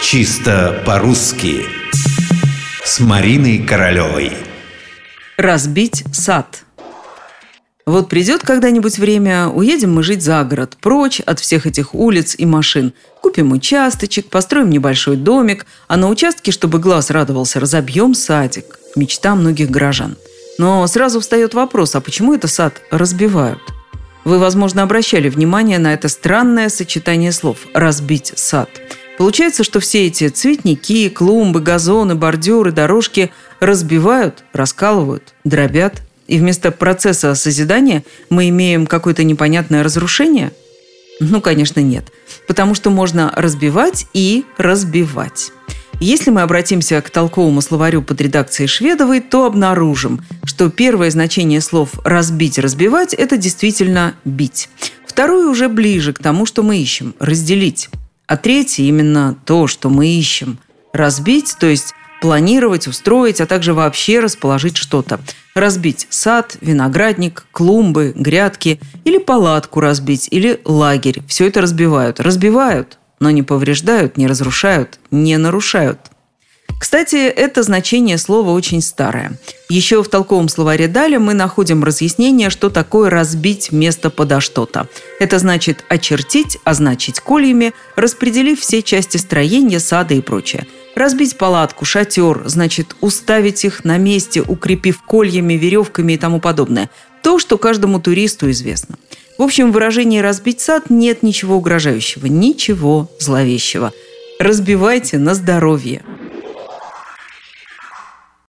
Чисто по-русски С Мариной Королевой Разбить сад Вот придет когда-нибудь время, уедем мы жить за город, прочь от всех этих улиц и машин. Купим участочек, построим небольшой домик, а на участке, чтобы глаз радовался, разобьем садик. Мечта многих горожан. Но сразу встает вопрос, а почему это сад разбивают? Вы, возможно, обращали внимание на это странное сочетание слов «разбить сад». Получается, что все эти цветники, клумбы, газоны, бордюры, дорожки разбивают, раскалывают, дробят. И вместо процесса созидания мы имеем какое-то непонятное разрушение? Ну, конечно, нет. Потому что можно разбивать и разбивать. Если мы обратимся к толковому словарю под редакцией Шведовой, то обнаружим, что первое значение слов «разбить», «разбивать» – это действительно «бить». Второе уже ближе к тому, что мы ищем – «разделить». А третье – именно то, что мы ищем. Разбить, то есть планировать, устроить, а также вообще расположить что-то. Разбить сад, виноградник, клумбы, грядки или палатку разбить, или лагерь. Все это разбивают. Разбивают, но не повреждают, не разрушают, не нарушают – кстати, это значение слова очень старое. Еще в толковом словаре «далее» мы находим разъяснение, что такое «разбить место подо что-то». Это значит очертить, означить кольями, распределив все части строения, сада и прочее. Разбить палатку, шатер, значит уставить их на месте, укрепив кольями, веревками и тому подобное. То, что каждому туристу известно. В общем, в выражении «разбить сад» нет ничего угрожающего, ничего зловещего. Разбивайте на здоровье.